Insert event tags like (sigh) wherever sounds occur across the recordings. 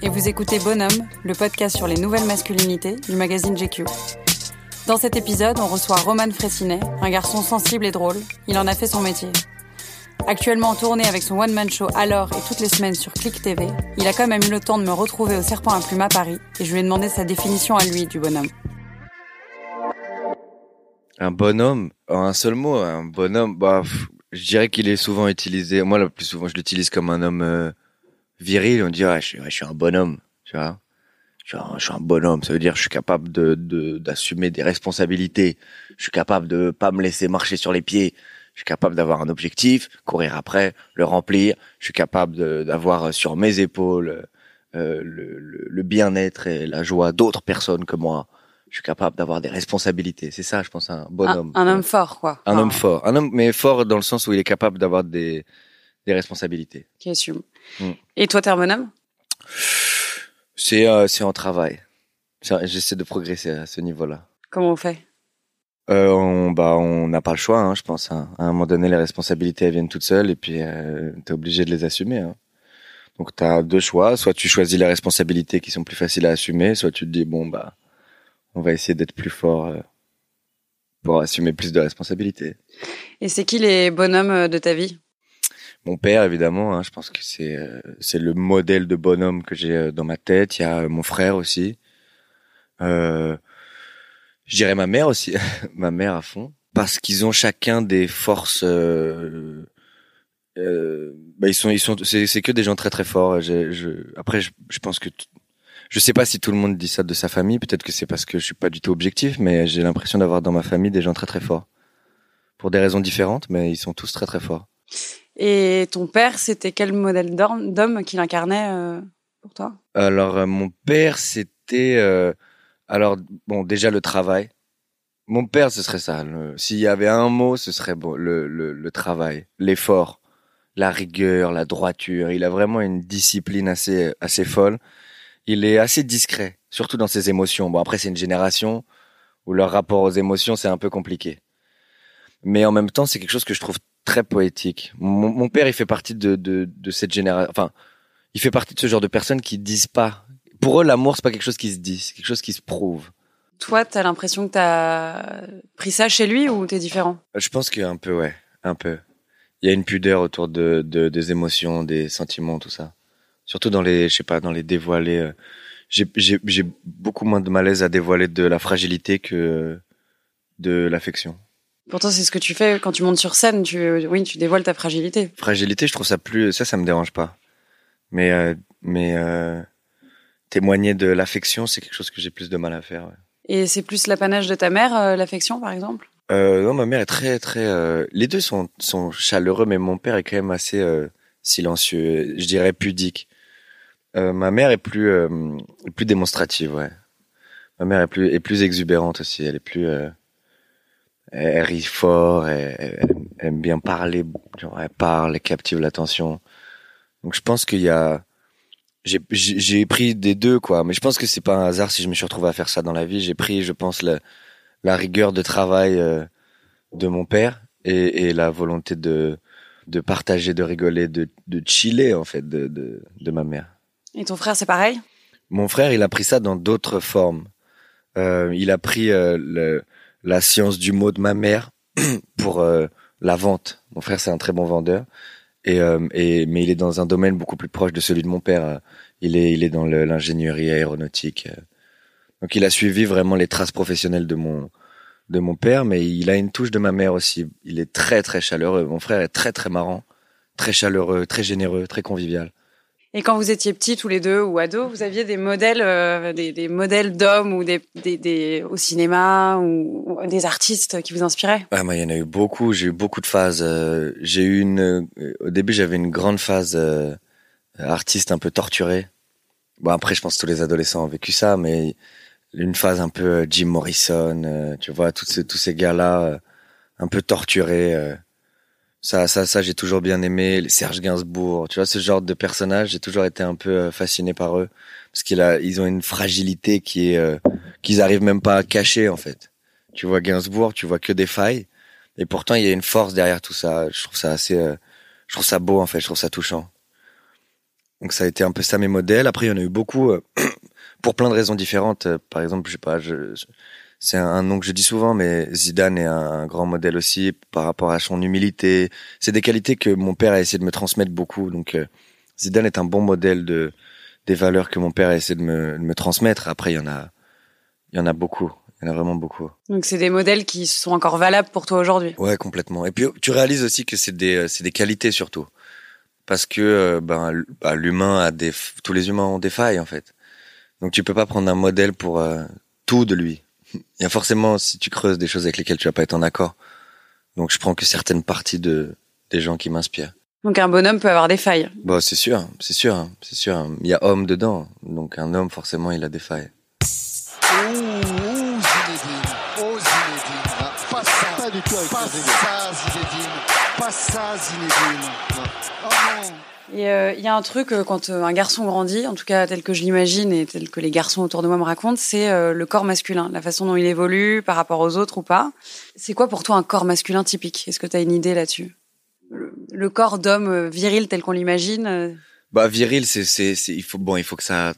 Et vous écoutez Bonhomme, le podcast sur les nouvelles masculinités du magazine GQ. Dans cet épisode, on reçoit Roman Fressinet, un garçon sensible et drôle. Il en a fait son métier. Actuellement en tournée avec son one-man show Alors et toutes les semaines sur Click TV, il a quand même eu le temps de me retrouver au Serpent à Plume à Paris et je lui ai demandé sa définition à lui du bonhomme. Un bonhomme, en un seul mot, un bonhomme, bah, je dirais qu'il est souvent utilisé. Moi, le plus souvent, je l'utilise comme un homme euh, viril. On dit, ouais, je, suis- ouais, je suis un bonhomme, tu vois. Je suis, un, je suis un bonhomme. Ça veut dire, je suis capable de de- d'assumer des responsabilités. Je suis capable de pas me laisser marcher sur les pieds. Je suis capable d'avoir un objectif, courir après, le remplir. Je suis capable de- d'avoir sur mes épaules euh, le, le- le bien-être et la joie d'autres personnes que moi. Je suis capable d'avoir des responsabilités. C'est ça, je pense, un Un, bonhomme. un homme fort, quoi. Un Enfin, homme fort. Un homme, mais fort dans le sens où il est capable d'avoir des, des responsabilités. Qui assume. Mm. Et toi, t'es un bonhomme C'est, euh, en travail. J'essaie de progresser à ce niveau-là. Comment on fait? Euh, on, bah, on n'a pas le choix, hein, je pense. hein. À un moment donné, les responsabilités elles viennent toutes seules et puis euh, t'es obligé de les assumer. Hein. Donc t'as deux choix. Soit tu choisis les responsabilités qui sont plus faciles à assumer, soit tu te dis bon bah, on va essayer d'être plus fort euh, pour assumer plus de responsabilités. Et c'est qui les bonhommes euh, de ta vie? Mon père, évidemment, hein, je pense que c'est euh, c'est le modèle de bonhomme que j'ai euh, dans ma tête. Il y a euh, mon frère aussi. Euh, je dirais ma mère aussi, (laughs) ma mère à fond, parce qu'ils ont chacun des forces. Bah, ils sont, ils sont, c'est que des gens très très forts. Je, je, après, je, je pense que je sais pas si tout le monde dit ça de sa famille. Peut-être que c'est parce que je suis pas du tout objectif, mais j'ai l'impression d'avoir dans ma famille des gens très très forts, pour des raisons différentes, mais ils sont tous très très forts. Et ton père, c'était quel modèle d'homme qu'il incarnait euh, pour toi? Alors, euh, mon père, c'était... euh, alors, bon, déjà le travail. Mon père, ce serait ça. S'il y avait un mot, ce serait le, le travail, l'effort, la rigueur, la droiture. Il a vraiment une discipline assez, assez folle. Il est assez discret, surtout dans ses émotions. Bon, après, c'est une génération où leur rapport aux émotions, c'est un peu compliqué. Mais en même temps, c'est quelque chose que je trouve très poétique. Mon, mon père, il fait partie de, de, de cette génération... Enfin, il fait partie de ce genre de personnes qui disent pas. Pour eux, l'amour, c'est pas quelque chose qui se dit, c'est quelque chose qui se prouve. Toi, t'as l'impression que t'as pris ça chez lui ou t'es différent? Je pense qu'un peu, ouais, un peu. Il y a une pudeur autour de, de des émotions, des sentiments, tout ça. Surtout dans les, je sais pas, dans les dévoilés. euh, j'ai beaucoup moins de malaise à dévoiler de la fragilité que de l'affection. Pourtant, c'est ce que tu fais quand tu montes sur scène. Tu, oui, tu dévoiles ta fragilité. Fragilité, je trouve ça plus, ça, ça me dérange pas. Mais, euh, mais euh, témoigner de l'affection, c'est quelque chose que j'ai plus de mal à faire. ouais. Et c'est plus l'apanage de ta mère, euh, l'affection, par exemple? Non, ma mère est très, très. les deux sont, sont chaleureux, mais mon père est quand même assez silencieux, je dirais pudique. Ma mère est plus, plus démonstrative, ouais. Ma mère est plus, est plus exubérante aussi. Elle est plus. Elle, elle rit fort, elle, elle- elle aime bien parler. Genre, elle parle, elle captive l'attention. Donc je pense qu'il y a. J'ai pris des deux, quoi. Mais je pense que c'est pas un hasard si je me suis retrouvé à faire ça dans la vie. J'ai pris, je pense, la, la rigueur de travail euh, de mon père et, et la volonté de de partager, de rigoler, de, de chiller en fait de, de, de ma mère. Et ton frère, c'est pareil? Mon frère, il a pris ça dans d'autres formes. Euh, il a pris euh, le, la science du mot de ma mère (clears throat) pour euh, la vente. Mon frère, c'est un très bon vendeur. Et, euh, et, mais il est dans un domaine beaucoup plus proche de celui de mon père. Euh, Il est, il est dans l'ingénierie aéronautique. Donc, il a suivi vraiment les traces professionnelles de mon, de mon père, mais il a une touche de ma mère aussi. Il est très, très chaleureux. Mon frère est très, très marrant, très chaleureux, très généreux, très convivial. Et quand vous étiez petits tous les deux ou ados, vous aviez des modèles, euh, des, modèles d'hommes ou des, des, des au cinéma ou, des artistes qui vous inspiraient? Ouais, moi, il y en a eu beaucoup. J'ai eu beaucoup de phases. euh, J'ai eu une. euh, Au début, j'avais une grande phase artiste un peu torturée. Bon, après, je pense que tous les adolescents ont vécu ça, mais une phase un peu Jim Morrison, tu vois, tous ces, tous ces gars-là, un peu torturés. Ça, ça, ça, j'ai toujours bien aimé. Les Serge Gainsbourg, tu vois, ce genre de personnages, j'ai toujours été un peu euh, fasciné par eux parce qu'ils ont une fragilité qui est euh, qu'ils arrivent même pas à cacher en fait. Tu vois Gainsbourg, tu vois que des failles, et pourtant il y a une force derrière tout ça. Je trouve ça assez, euh, je trouve ça beau en fait, je trouve ça touchant. Donc ça a été un peu ça mes modèles. Après il y en a eu beaucoup euh, (clears throat) pour plein de raisons différentes. Par exemple, je sais pas, je, je- c'est un, nom que je dis souvent, mais Zidane est un, grand modèle aussi par rapport à son humilité. C'est des qualités que mon père a essayé de me transmettre beaucoup. Donc euh, Zidane est un bon modèle de des valeurs que mon père a essayé de me, de me transmettre. Après il y en a, il y en a beaucoup. Il y en a vraiment beaucoup. Donc c'est des modèles qui sont encore valables pour toi aujourd'hui. Ouais, complètement. Et puis tu réalises aussi que c'est des c'est des qualités surtout, parce que euh, ben bah, l'humain a des tous les humains ont des failles en fait. Donc tu peux pas prendre un modèle pour euh, tout de lui. Il y a forcément si tu creuses des choses avec lesquelles tu vas pas être en accord. Donc je prends que certaines parties de des gens qui m'inspirent. Donc un bonhomme peut avoir des failles. Bon, c'est sûr, c'est sûr, c'est sûr. Il y a homme dedans, donc un homme forcément il a des failles. Ouh, ouh, Zinedine. Oh, Zinedine. Ah, Pas ça. Pas du tout avec Pas ça, Zinedine. Oh non. Et euh, il y a un truc euh, quand euh, un garçon grandit, en tout cas tel que je l'imagine et tel que les garçons autour de moi me racontent, c'est euh, le corps masculin, la façon dont il évolue par rapport aux autres ou pas. C'est quoi pour toi un corps masculin typique? Est-ce que tu as une idée là-dessus? Le, le corps d'homme viril tel qu'on l'imagine Bah viril, c'est c'est c'est il faut bon, il faut que ça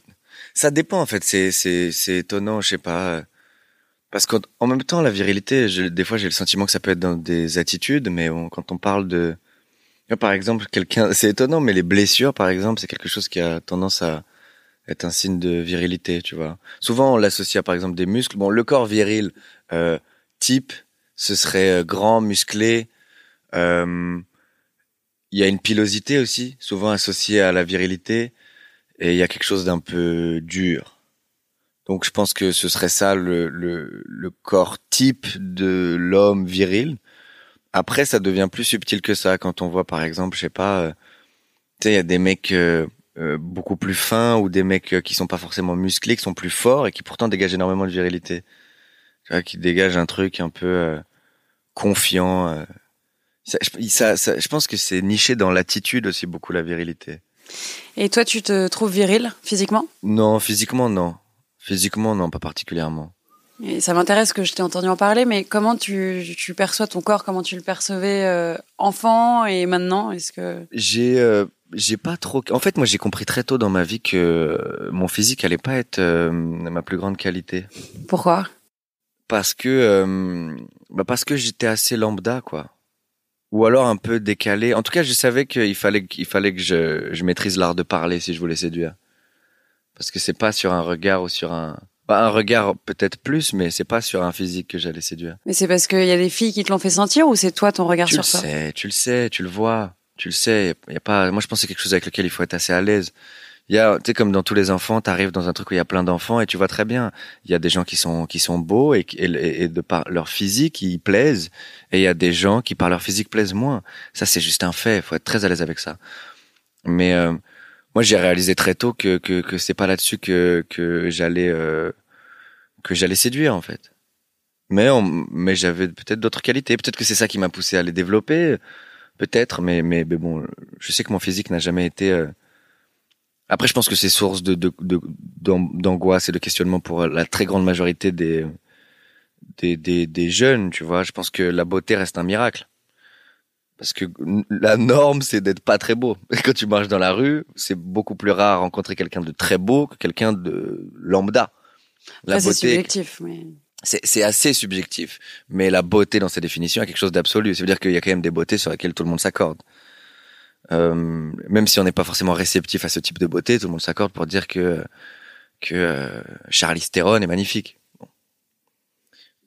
ça dépend en fait. C'est c'est c'est étonnant, je sais pas. Parce qu'en en même temps, la virilité, je, des fois, j'ai le sentiment que ça peut être dans des attitudes, mais on- quand on parle de, par exemple, quelqu'un, (laughs) c'est étonnant, mais les blessures, par exemple, c'est quelque chose qui a tendance à être un signe de virilité, tu vois. Souvent, on l'associe à, par exemple, des muscles. Bon, le corps viril euh, type, ce serait euh, grand, musclé. Euh, Il y a une pilosité aussi, souvent associée à la virilité, et il y a quelque chose d'un peu dur. Donc, je pense que ce serait ça le, le, le corps type de l'homme viril. Après, ça devient plus subtil que ça quand on voit, par exemple, je sais pas, euh, tu sais, il y a des mecs euh, euh, beaucoup plus fins ou des mecs euh, qui sont pas forcément musclés, qui sont plus forts et qui pourtant dégagent énormément de virilité. Tu vois, qui dégagent un truc un peu euh, confiant. euh. Ça, ça- ça- je pense que c'est niché dans l'attitude aussi beaucoup la virilité. Et toi, tu te trouves viril physiquement? Non, physiquement non. Physiquement non, pas particulièrement. Et ça m'intéresse que je t'ai entendu en parler, mais comment tu, tu perçois ton corps? Comment tu le percevais euh, enfant et maintenant? Est-ce que J'ai euh, j'ai pas trop. En fait, moi, j'ai compris très tôt dans ma vie que euh, mon physique allait pas être euh, ma plus grande qualité. pourquoi? Parce que bah parce que j'étais assez lambda quoi ou alors un peu décalé en tout cas je savais qu'il fallait qu'il fallait que je, je maîtrise l'art de parler si je voulais séduire parce que c'est pas sur un regard ou sur un bah, un regard peut-être plus mais c'est pas sur un physique que j'allais séduire. Mais c'est parce qu'il y a des filles qui te l'ont fait sentir ou c'est toi ton regard tu le sur toi? sais tu le sais tu le vois tu le sais. Y a pas moi je pense que c'est quelque chose avec lequel il faut être assez à l'aise. Il y a tu sais comme dans tous les enfants t'arrives dans un truc où il y a plein d'enfants et tu vois très bien. Il y a des gens qui sont qui sont beaux et, et de par leur physique ils plaisent. Et il y a des gens qui par leur physique plaisent moins. Ça c'est juste un fait. Il faut être très à l'aise avec ça. Mais euh, moi j'ai réalisé très tôt que que que c'est pas là-dessus que que j'allais euh, que j'allais séduire en fait mais on, mais j'avais peut-être d'autres qualités peut-être que c'est ça qui m'a poussé à les développer peut-être mais mais bon je sais que mon physique n'a jamais été euh, après, je pense que c'est source de, de, de- d'angoisse et de questionnement pour la très grande majorité des, des, des, des jeunes, tu vois. Je pense que la beauté reste un miracle. Parce que la norme, c'est d'être pas très beau. Et quand tu marches dans la rue, c'est beaucoup plus rare rencontrer quelqu'un de très beau que quelqu'un de lambda. La Après, c'est beauté, subjectif. Mais... c'est assez subjectif, mais la beauté dans sa définition est quelque chose d'absolu. Ça veut dire qu'il y a quand même des beautés sur lesquelles tout le monde s'accorde. Euh, même si on n'est pas forcément réceptif à ce type de beauté, tout le monde s'accorde pour dire que que euh, Charlize Theron est magnifique. Bon.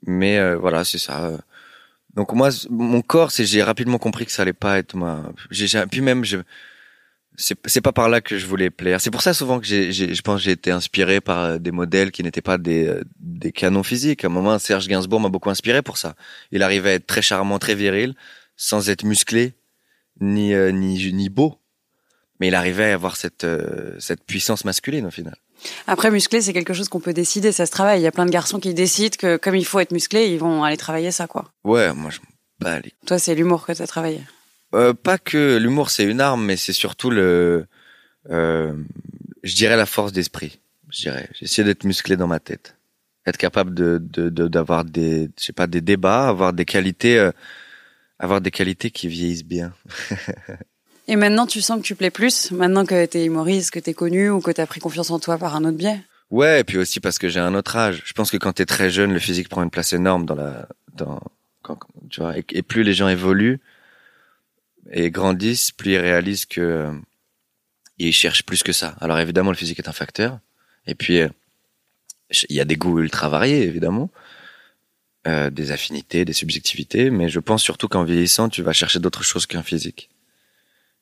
Mais euh, voilà, c'est ça. Donc moi, mon corps, c'est j'ai rapidement compris que ça allait pas être moi. J'ai puis même je c'est c'est pas par là que je voulais plaire. C'est pour ça souvent que j'ai je pense j'ai été inspiré par euh, des modèles qui n'étaient pas des euh, des canons physiques. À un moment, Serge Gainsbourg m'a beaucoup inspiré pour ça. Il arrivait à être très charmant, très viril, sans être musclé ni euh, ni ni beau. Mais il arrivait à avoir cette cette puissance masculine au final. Après, musclé, c'est quelque chose qu'on peut décider, ça se travaille. Il y a plein de garçons qui décident que comme il faut être musclé, ils vont aller travailler ça, quoi. Ouais, moi je bah, les Toi, c'est l'humour que tu as travaillé. Euh, pas que l'humour c'est une arme, mais c'est surtout le, euh, je dirais la force d'esprit. Je dirais, j'ai essayé d'être musclé dans ma tête, être capable de de- de- d'avoir des, je sais pas, des débats, avoir des qualités, euh, avoir des qualités qui vieillissent bien. (laughs) Et maintenant, tu sens que tu plais plus, maintenant que t'es humoriste, que t'es connu ou que t'as pris confiance en toi par un autre biais. Ouais, et puis aussi parce que j'ai un autre âge. Je pense que quand t'es très jeune, le physique prend une place énorme dans la, dans, tu vois, et, et plus les gens évoluent et grandissent, plus ils réalisent que euh, ils cherchent plus que ça. Alors évidemment, le physique est un facteur. Et puis euh, il y a des goûts ultra variés, évidemment, euh, des affinités, des subjectivités, mais je pense surtout qu'en vieillissant, tu vas chercher d'autres choses qu'un physique.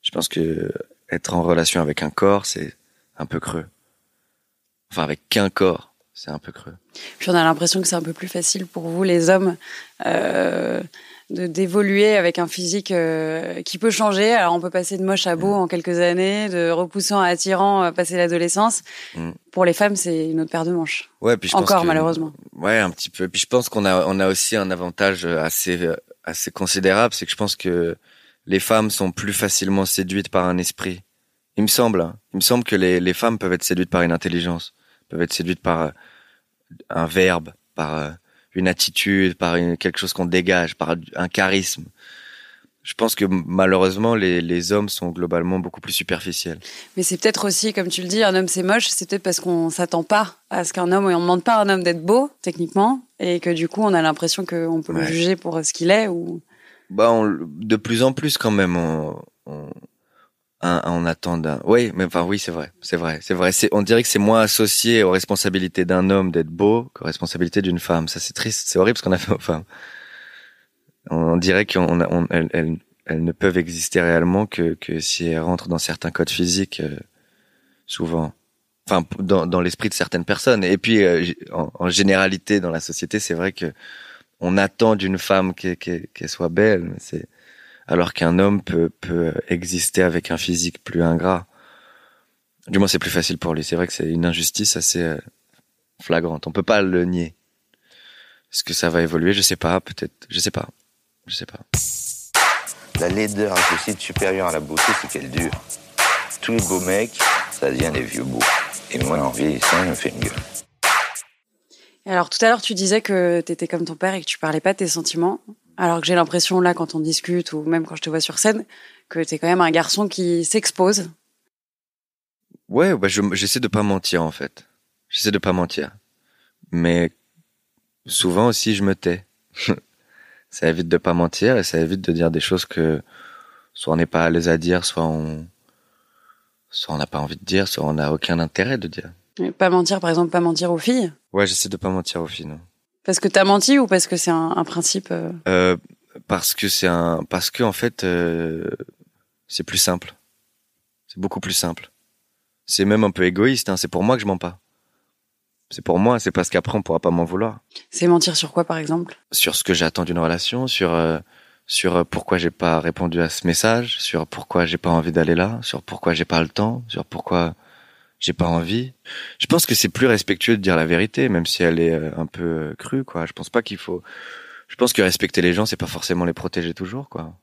Je pense que être en relation avec un corps, c'est un peu creux. Enfin, avec qu'un corps, c'est un peu creux. Puis on a l'impression que c'est un peu plus facile pour vous, les hommes, euh, de d'évoluer avec un physique euh, qui peut changer. Alors on peut passer de moche à beau en quelques années, de repoussant à attirant, euh, passer l'adolescence. Mm. Pour les femmes, c'est une autre paire de manches. Ouais, puis je pense Encore, que- malheureusement. Ouais, un petit peu. Puis je pense qu'on a on a aussi un avantage assez assez considérable, c'est que je pense que les femmes sont plus facilement séduites par un esprit. Il me semble. hein. Il me semble que les les femmes peuvent être séduites par une intelligence, peuvent être séduites par euh, un verbe, par euh, une attitude, par une, quelque chose qu'on dégage, par un charisme. Je pense que malheureusement les les hommes sont globalement beaucoup plus superficiels. Mais c'est peut-être aussi, comme tu le dis, un homme c'est moche, c'est peut-être parce qu'on s'attend pas à ce qu'un homme, et on demande pas à un homme d'être beau, techniquement, et que du coup on a l'impression qu'on peut le juger pour ce qu'il est. Ou... Bah, on, de plus en plus quand même, on, on, on attend d'un. Oui, mais enfin oui, c'est vrai, c'est vrai, c'est vrai. On dirait que c'est moins associé aux responsabilités d'un homme d'être beau qu'aux responsabilités d'une femme. Ça, c'est triste, c'est horrible ce qu'on a fait aux femmes. On, dirait qu'on, on, elles, elles, ne peuvent exister réellement que que si elles rentrent dans certains codes physiques, euh, souvent. Enfin, dans, dans l'esprit de certaines personnes. Et puis, euh, en généralité, dans la société, c'est vrai que on attend d'une femme qu'elle soit belle, alors qu'un homme peut exister avec un physique plus ingrat. Du moins, c'est plus facile pour lui. C'est vrai que c'est une injustice assez euh, flagrante. On peut pas le nier. Est-ce que ça va évoluer? Je sais pas. Peut-être. Je sais pas. Je sais pas. La laideur impossible supérieure à la beauté, c'est qu'elle dure. Tous les beaux mecs, ça devient des vieux beaux. Et moi, en vieillissant, je me fais une gueule. Alors tout à l'heure tu disais que t'étais comme ton père et que tu parlais pas de tes sentiments, alors que j'ai l'impression là quand on discute ou même quand je te vois sur scène que t'es quand même un garçon qui s'expose. Ouais, bah je, j'essaie de pas mentir en fait. J'essaie de pas mentir, mais souvent aussi je me tais. (laughs) ça évite de pas mentir et ça évite de dire des choses que soit on n'est pas à l'aise à dire, soit on soit on n'a pas envie de dire, soit on n'a aucun intérêt de dire. Pas mentir par exemple, pas mentir aux filles, Ouais, j'essaie de pas mentir aux filles, non. parce que t'as menti ou parce que c'est un, un principe. euh, Euh, parce que c'est un, parce que en fait, euh, c'est plus simple. C'est beaucoup plus simple. C'est même un peu égoïste. Hein. C'est pour moi que je mens pas. C'est pour moi. C'est parce qu'après on pourra pas m'en vouloir. C'est mentir sur quoi par exemple? Sur ce que j'attends d'une relation, sur sur pourquoi j'ai pas répondu à ce message, sur pourquoi j'ai pas envie d'aller là, sur pourquoi j'ai pas le temps, sur pourquoi j'ai pas envie. Je pense que c'est plus respectueux de dire la vérité, même si elle est euh, un peu euh, crue, quoi. Je pense pas qu'il faut. Je pense que respecter les gens, c'est pas forcément les protéger toujours, quoi.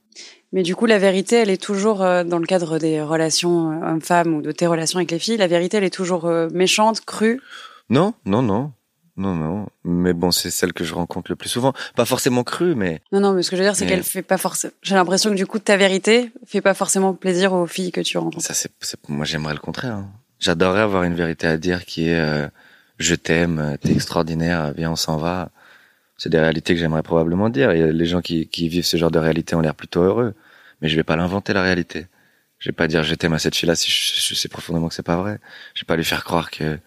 Mais du coup la vérité elle est toujours euh, dans le cadre des relations hommes-femmes ou de tes relations avec les filles, la vérité elle est toujours méchante, crue? Non, non, non, non, non. Mais bon, c'est celle que je rencontre le plus souvent. Pas forcément crue, mais Non non mais ce que je veux dire c'est Mais- qu'elle fait pas forcément. J'ai l'impression que du coup ta vérité fait pas forcément plaisir aux filles que tu rencontres. ça, c'est- moi, j'aimerais le contraire. hein. J'adorerais avoir une vérité à dire qui est euh, je t'aime, euh, t'es extraordinaire, viens, on s'en va. C'est des réalités que j'aimerais probablement dire. Et les gens qui, qui vivent ce genre de réalité ont l'air plutôt heureux. Mais je vais pas l'inventer la réalité. Je vais pas dire je t'aime à cette fille-là si je, je sais profondément que c'est pas vrai. Je vais pas lui faire croire que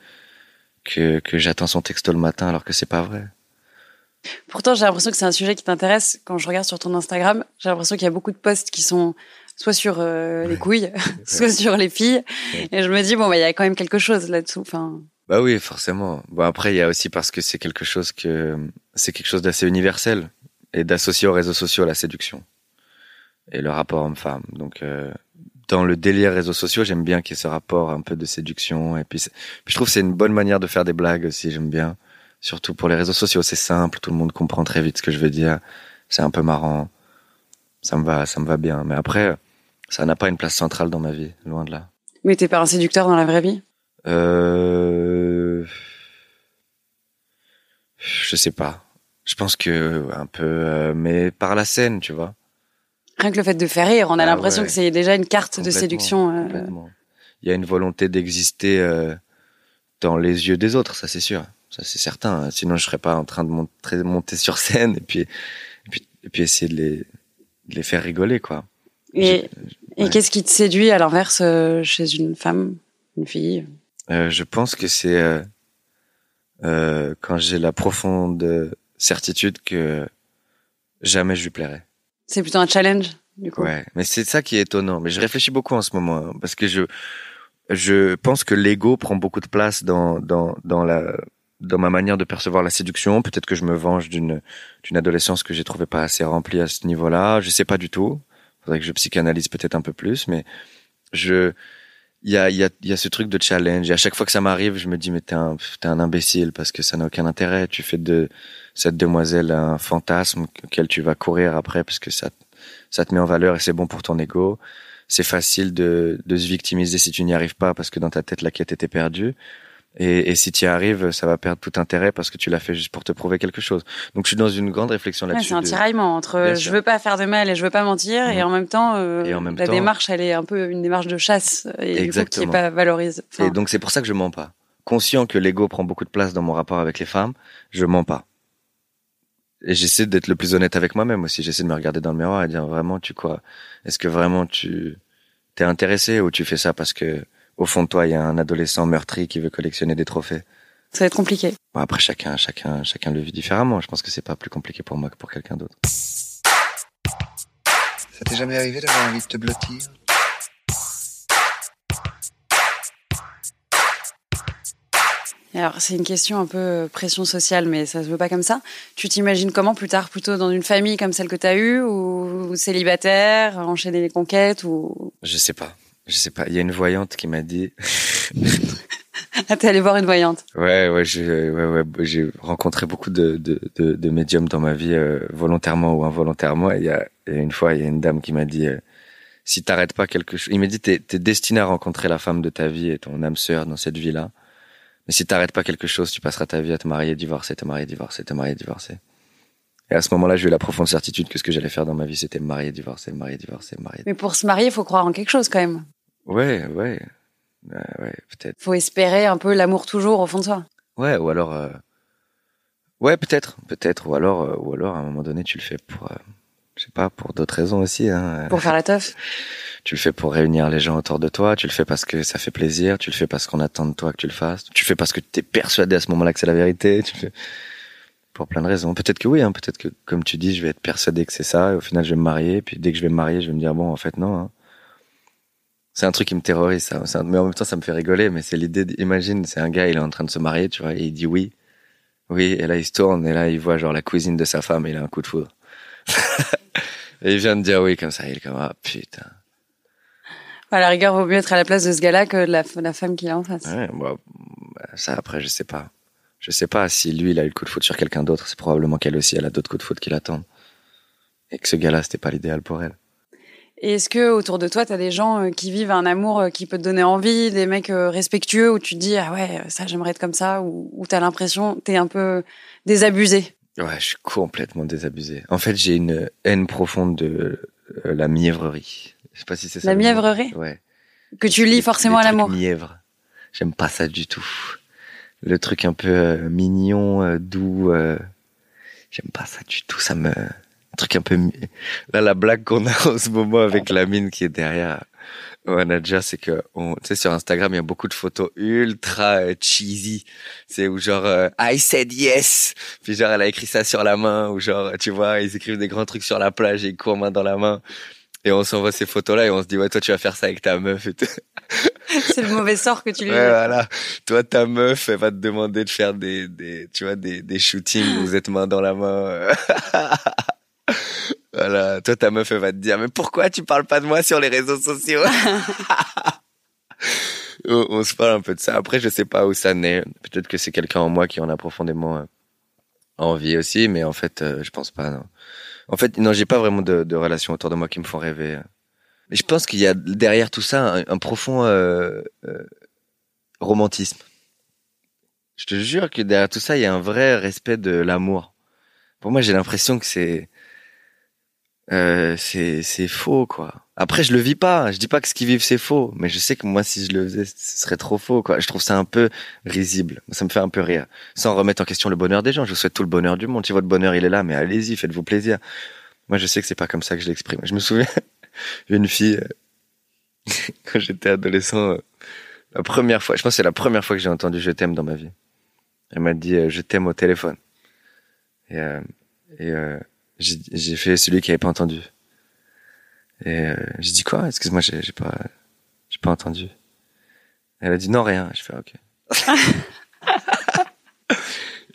que, que j'attends son texto le matin alors que c'est pas vrai. Pourtant, j'ai l'impression que c'est un sujet qui t'intéresse. Quand je regarde sur ton Instagram, j'ai l'impression qu'il y a beaucoup de posts qui sont soit sur euh, les couilles, (laughs) soit sur les filles. Et je me dis bon, bah il y a quand même quelque chose là-dessous. Enfin. Bah oui, forcément. Bon après, il y a aussi parce que c'est quelque chose que c'est quelque chose d'assez universel et d'associer aux réseaux sociaux la séduction et le rapport homme-femme. Donc euh, dans le délire réseaux sociaux, j'aime bien qu'il y ait ce rapport un peu de séduction et puis, puis je trouve que c'est une bonne manière de faire des blagues aussi. J'aime bien, surtout pour les réseaux sociaux, c'est simple, tout le monde comprend très vite ce que je veux dire. C'est un peu marrant, ça me va, ça me va bien. Mais après, ça n'a pas une place centrale dans ma vie, loin de là. Mais t'es pas un séducteur dans la vraie vie? Euh... Je sais pas. Je pense que un peu, euh, mais par la scène, tu vois. Rien que le fait de faire rire, on a Ah l'impression ouais. que c'est déjà une carte de séduction. euh. Il y a une volonté d'exister euh, dans les yeux des autres, ça c'est sûr, ça c'est certain. Sinon, je serais pas en train de monter, monter sur scène et puis et puis, et puis essayer de les, de les faire rigoler, quoi. Et, et ouais. qu'est-ce qui te séduit à l'inverse euh, chez une femme, une fille? Euh, je pense que c'est euh, euh, quand j'ai la profonde certitude que jamais je lui plairai. C'est plutôt un challenge, du coup? Ouais, mais c'est ça qui est étonnant. Mais je réfléchis beaucoup en ce moment hein, parce que je je pense que l'ego prend beaucoup de place dans dans dans la dans ma manière de percevoir la séduction. Peut-être que je me venge d'une d'une adolescence que j'ai trouvé pas assez remplie à ce niveau-là. Je sais pas du tout. Faudrait que je psychanalyse peut-être un peu plus, mais je il y a y a y a ce truc de challenge. Et à chaque fois que ça m'arrive, je me dis mais t'es un t'es un imbécile parce que ça n'a aucun intérêt. Tu fais de cette demoiselle un fantasme auquel tu vas courir après parce que ça ça te met en valeur et c'est bon pour ton ego. C'est facile de, de se victimiser si tu n'y arrives pas parce que dans ta tête la quête était perdue. Et, et si tu y arrives, ça va perdre tout intérêt parce que tu l'as fait juste pour te prouver quelque chose. Donc je suis dans une grande réflexion Ouais, là-dessus. c'est un de- tiraillement entre Bien je sûr. veux pas faire de mal et je veux pas mentir et Mhm. en même temps, euh, Et en même la temps- démarche elle est un peu une démarche de chasse et du coup qui est Exactement. pas valorisée. Enfin, Et donc c'est pour ça que je mens pas. Conscient que l'ego prend beaucoup de place dans mon rapport avec les femmes, je mens pas. Et j'essaie d'être le plus honnête avec moi-même aussi. J'essaie de me regarder dans le miroir et dire vraiment, tu quoi? Est-ce que vraiment tu t'es intéressé ou tu fais ça parce que au fond de toi il y a un adolescent meurtri qui veut collectionner des trophées ça va être compliqué. Bon, après chacun, chacun, chacun le vit différemment. Je pense que c'est pas plus compliqué pour moi que pour quelqu'un d'autre. Ça t'est jamais arrivé d'avoir envie de te blottir? Alors c'est une question un peu euh, pression sociale, mais ça se veut pas comme ça. Tu t'imagines comment plus tard, plutôt dans une famille comme celle que tu as eue, ou célibataire, enchaîner les conquêtes, ou Je sais pas. Je sais pas. Il y a une voyante qui m'a dit. (laughs) ah, t'es allé voir une voyante. Ouais, ouais, j'ai, ouais, ouais, rencontré beaucoup de, de, de, de médiums dans ma vie, euh, volontairement ou involontairement. Et il y a, et une fois, il y a une dame qui m'a dit, euh, si t'arrêtes pas quelque chose, il m'a dit, t'es, t'es destiné à rencontrer la femme de ta vie et ton âme sœur dans cette vie-là. Mais si t'arrêtes pas quelque chose, tu passeras ta vie à te marier, divorcer, te marier, divorcer, te marier, divorcer. Et à ce moment-là, j'ai eu la profonde certitude que ce que j'allais faire dans ma vie, c'était me marier, divorcer, me marier, divorcer, me marier. Mais pour se marier, il faut croire en quelque chose quand même. Ouais, ouais, ouais, ouais, peut-être. faut espérer un peu l'amour toujours au fond de soi. Ouais, ou alors, euh, ouais, peut-être, peut-être, ou alors, euh, ou alors, à un moment donné, tu le fais pour, euh, je sais pas, pour d'autres raisons aussi. Hein. (laughs) Pour faire la teuf. (laughs) Tu le fais pour réunir les gens autour de toi. Tu le fais parce que ça fait plaisir. Tu le fais parce qu'on attend de toi que tu le fasses. Tu le fais parce que tu es persuadé à ce moment-là que c'est la vérité. Tu le fais pour plein de raisons. Peut-être que oui, hein, peut-être que, comme tu dis, je vais être persuadé que c'est ça. Et au final, je vais me marier. Puis dès que je vais me marier, je vais me dire bon, en fait, non. Hein. C'est un truc qui me terrorise, ça. Un- Mais en même temps, ça me fait rigoler. Mais c'est l'idée. d'- Imagine, c'est un gars, il est en train de se marier, tu vois, et il dit oui. Oui, et là, il se tourne, et là, il voit genre la cuisine de sa femme, et il a un coup de foudre. (laughs) et il vient de dire oui, comme ça. Il est comme, ah, putain. À la rigueur, vaut mieux être à la place de ce gars-là que de la, la femme qu'il a en face. Ouais, bah, ça, après, je sais pas. Je sais pas si lui, il a eu le coup de foudre sur quelqu'un d'autre. C'est probablement qu'elle aussi, elle a d'autres coups de foudre qui l'attendent. Et que ce gars-là, c'était pas l'idéal pour elle. Et est-ce que autour de toi, t'as des gens euh, qui vivent un amour euh, qui peut te donner envie, des mecs euh, respectueux où tu te dis ah ouais ça j'aimerais être comme ça, ou, ou t'as l'impression t'es un peu désabusé? Ouais, je suis complètement désabusé. En fait, j'ai une haine profonde de la mièvrerie. Je sais pas si c'est ça. La mièvrerie? Ouais. Que tu lis forcément à l'amour. Mièvre. J'aime pas ça du tout. Le truc un peu euh, mignon, euh, doux, euh, J'aime pas ça du tout. Ça me, un truc un peu, là, la blague qu'on a (laughs) en ce moment avec la mine qui est derrière Wanadja, c'est que, on, tu sais, sur Instagram, il y a beaucoup de photos ultra euh, cheesy. C'est où genre, euh, I said yes. Puis genre, elle a écrit ça sur la main, ou genre, tu vois, ils écrivent des grands trucs sur la plage et ils courent main dans la main. Et on s'envoie ces photos-là et on se dit, ouais, toi, tu vas faire ça avec ta meuf et tout. (laughs) C'est le mauvais sort que tu lui Ouais, voilà. Toi, ta meuf, elle va te demander de faire des, des, tu vois, des, des shootings où (gasps) vous êtes main dans la main. (laughs) voilà. Toi, ta meuf, elle va te dire, mais pourquoi tu parles pas de moi sur les réseaux sociaux? (laughs) on, on se parle un peu de ça. Après, je sais pas où ça naît. Peut-être que c'est quelqu'un en moi qui en a profondément euh, envie aussi, mais en fait, euh, je pense pas, non. En fait, non, j'ai pas vraiment de, de relations autour de moi qui me font rêver. Mais je pense qu'il y a derrière tout ça un, un profond euh, euh, romantisme. Je te jure que derrière tout ça, il y a un vrai respect de l'amour. Pour moi, j'ai l'impression que c'est euh, c'est c'est faux quoi. Après, je le vis pas. Je dis pas que ce qu'ils vivent c'est faux, mais je sais que moi, si je le faisais, ce serait trop faux quoi. Je trouve ça un peu risible. Ça me fait un peu rire, sans remettre en question le bonheur des gens. Je vous souhaite tout le bonheur du monde. Si votre bonheur il est là, mais allez-y, faites-vous plaisir. Moi, je sais que c'est pas comme ça que je l'exprime. Je me souviens (laughs) une fille euh, (laughs) quand j'étais adolescent. euh, la première fois, je pense que c'est la première fois que j'ai entendu je t'aime dans ma vie. Elle m'a dit euh, je t'aime au téléphone. Et, euh, et euh, j'ai fait celui qui avait pas entendu. Et euh, j'ai dit quoi? Excuse-moi, j'ai j'ai pas j'ai pas entendu. Elle a dit non rien. Je fais ok. (laughs)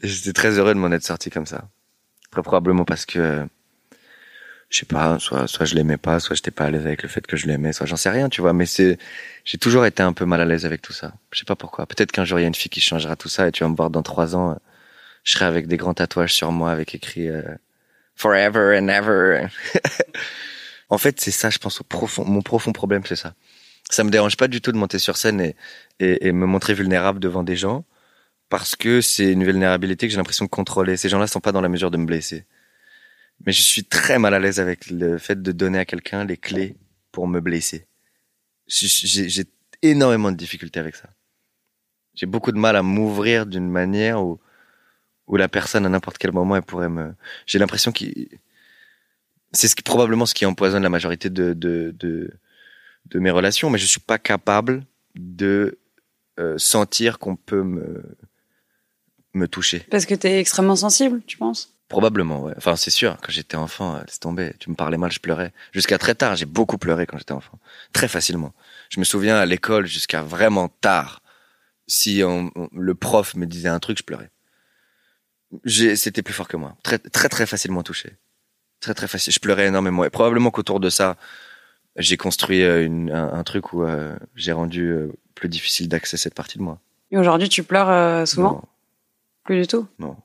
et j'étais très heureux de m'en être sorti comme ça. Très probablement parce que euh, je sais pas, soit soit je l'aimais pas, soit j'étais pas à l'aise avec le fait que je l'aimais, soit j'en sais rien, tu vois. Mais c'est, j'ai toujours été un peu mal à l'aise avec tout ça. Je sais pas pourquoi. Peut-être qu'un jour il y a une fille qui changera tout ça et tu vas me voir dans trois ans, euh, je serai avec des grands tatouages sur moi avec écrit euh, Forever and Ever. (laughs) en fait, c'est ça, je pense au profond. Mon profond problème, c'est ça. Ça me dérange pas du tout de monter sur scène et, et, me montrer vulnérable devant des gens parce que c'est une vulnérabilité que j'ai l'impression de contrôler. Ces gens-là sont pas dans la mesure de me blesser mais je suis très mal à l'aise avec le fait de donner à quelqu'un les clés pour me blesser. J'ai j'ai énormément de difficultés avec ça. J'ai beaucoup de mal à m'ouvrir d'une manière où, où la personne à n'importe quel moment elle pourrait me. J'ai l'impression qu'il c'est ce qui, probablement ce qui empoisonne la majorité de, de, de, de mes relations, mais je suis pas capable de euh, sentir qu'on peut me, me toucher. Parce que t'es extrêmement sensible, tu penses? Probablement, ouais. Enfin, c'est sûr. Quand j'étais enfant, euh, laisse tomber. Tu me parlais mal, je pleurais. Jusqu'à très tard, j'ai beaucoup pleuré quand j'étais enfant. Très facilement. Je me souviens à l'école jusqu'à vraiment tard. Si on- on- le prof me disait un truc, je pleurais. C'était plus fort que moi. Très, très, très facilement touché. Très, très facile. Je pleurais énormément. Et probablement qu'autour de ça, j'ai construit euh, une, un, un truc où euh, j'ai rendu euh, plus difficile d'accès cette partie de moi. Et aujourd'hui, tu pleures euh, souvent Non, Plus du tout non.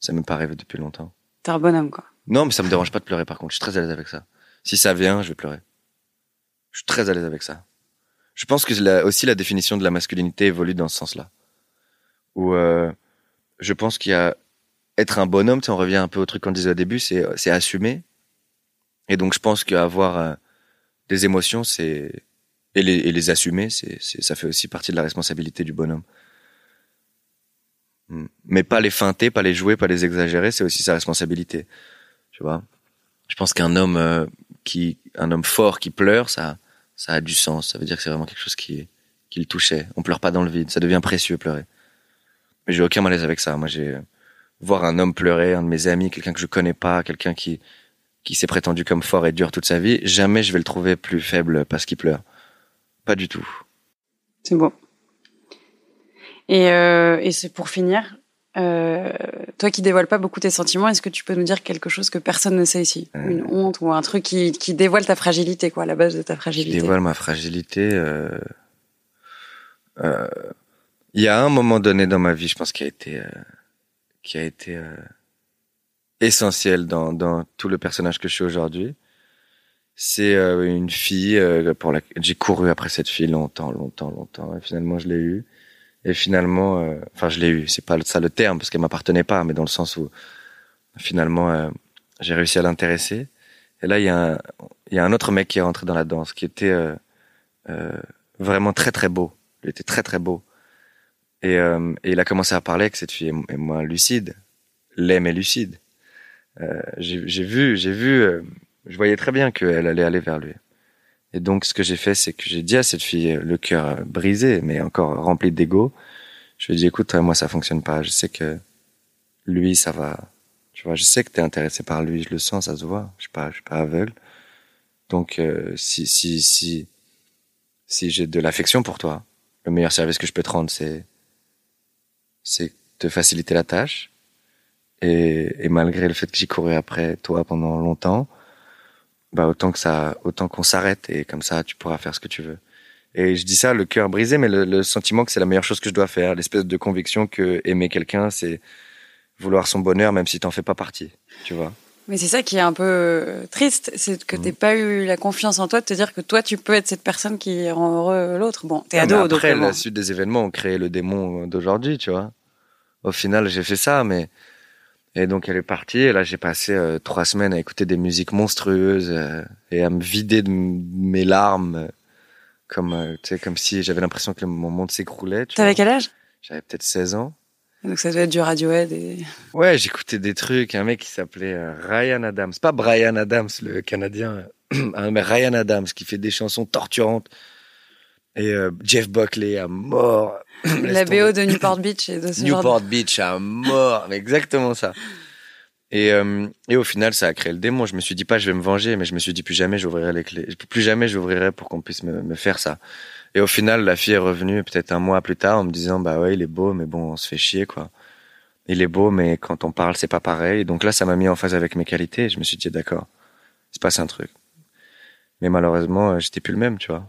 Ça m'est pas arrivé depuis longtemps. T'es un bonhomme, quoi. Non, mais ça me dérange pas de pleurer par contre. Je suis très à l'aise avec ça. Si ça vient, je vais pleurer. Je suis très à l'aise avec ça. Je pense que la- aussi la définition de la masculinité évolue dans ce sens-là. Où je pense qu'il y a être un bonhomme, tu sais, on revient un peu au truc qu'on disait au début, c'est c'est assumer. Et donc je pense qu'avoir euh, des émotions, c'est et les, et les assumer, c'est ça fait aussi partie de la responsabilité du bonhomme. Mm. Mais pas les feinter, pas les jouer, pas les exagérer, c'est aussi sa responsabilité. Tu vois? Je pense qu'un homme euh, qui, un homme fort qui pleure, ça, ça a du sens. Ça veut dire que c'est vraiment quelque chose qui, qui le touchait. On pleure pas dans le vide. Ça devient précieux pleurer. Mais j'ai aucun malaise avec ça. Moi, j'ai euh, voir un homme pleurer, un de mes amis, quelqu'un que je connais pas, quelqu'un qui, qui s'est prétendu comme fort et dur toute sa vie. Jamais je vais le trouver plus faible parce qu'il pleure. Pas du tout. C'est beau. Et, euh, et c'est pour finir, euh, toi qui dévoiles pas beaucoup tes sentiments, est-ce que tu peux nous dire quelque chose que personne ne sait ici? Euh. Une honte ou un truc qui, qui dévoile ta fragilité, quoi, à la base de ta fragilité? dévoile ma fragilité. euh, euh, Il y a un moment donné dans ma vie, je pense, qui a été, euh, qui a été euh, essentiel dans, dans tout le personnage que je suis aujourd'hui. C'est euh, une fille euh, pour la j'ai couru après cette fille longtemps, longtemps, longtemps, et finalement je l'ai eue. Et finalement, euh, enfin je l'ai eue. C'est pas ça le terme parce qu'elle m'appartenait pas, mais dans le sens où finalement euh, j'ai réussi à l'intéresser. Et là il y a un, il y a un autre mec qui est rentré dans la danse, qui était euh, euh, vraiment très très beau. Il était très très beau. Et, euh, il a commencé à parler avec cette fille. Et moi, lucide, l'aime est lucide. Euh, j'ai vu, j'ai vu, euh, je voyais très bien qu'elle allait aller vers lui. Et donc, ce que j'ai fait, c'est que j'ai dit à cette fille, euh, le cœur euh, brisé, mais encore rempli d'ego, je lui ai dit, écoute, euh, moi, ça fonctionne pas. Je sais que lui, ça va. Tu vois, je sais que t'es intéressé par lui, je le sens, ça se voit. Je suis pas, je suis pas aveugle. Donc, si, si, si, si j'ai de l'affection pour toi, le meilleur service que je peux te rendre, c'est, c'est te faciliter la tâche. Et, et malgré le fait que j'y courais après toi pendant longtemps, bah autant que ça, autant qu'on s'arrête et comme ça tu pourras faire ce que tu veux. Et je dis ça, le cœur brisé, mais le, le sentiment que c'est la meilleure chose que je dois faire, l'espèce de conviction que aimer quelqu'un, c'est vouloir son bonheur même si t'en fais pas partie, tu vois. Mais c'est ça qui est un peu euh, triste, c'est que t'aies pas eu la confiance en toi de te dire que toi, tu peux être cette personne qui rend heureux l'autre. Bon, t'es Ah, ado, donc après, bon. la suite des événements ont créé le démon d'aujourd'hui, tu vois. Au final, j'ai fait ça, mais et donc elle est partie. Et là, j'ai passé euh, trois semaines à écouter des musiques monstrueuses euh, et à me vider de mes larmes, euh, comme euh, tu sais, comme si j'avais l'impression que mon monde s'écroulait. tu T'avais quel âge? J'avais peut-être 16 ans. Donc ça doit être du Radiohead et... Ouais, j'écoutais des trucs. Un mec qui s'appelait euh, Ryan Adams, pas Brian Adams, le Canadien, (clears throat) mec Ryan Adams qui fait des chansons torturantes. Et euh, Jeff Buckley à mort. (clears throat) la BO de Newport (clears throat) Beach et de ce genre Newport Beach à mort, mais exactement ça. Et, euh, et au final, ça a créé le démon. Je me suis dit pas, je vais me venger, mais je me suis dit plus jamais j'ouvrirai les clés. Plus jamais j'ouvrirai pour qu'on puisse me, me faire ça. Et au final, la fille est revenue peut-être un mois plus tard en me disant, bah ouais, il est beau, mais bon, on se fait chier, quoi. Il est beau, mais quand on parle, c'est pas pareil. Donc là, ça m'a mis en phase avec mes qualités. Je me suis dit, d'accord, il se passe un truc. Mais malheureusement, euh, j'étais plus le même, tu vois.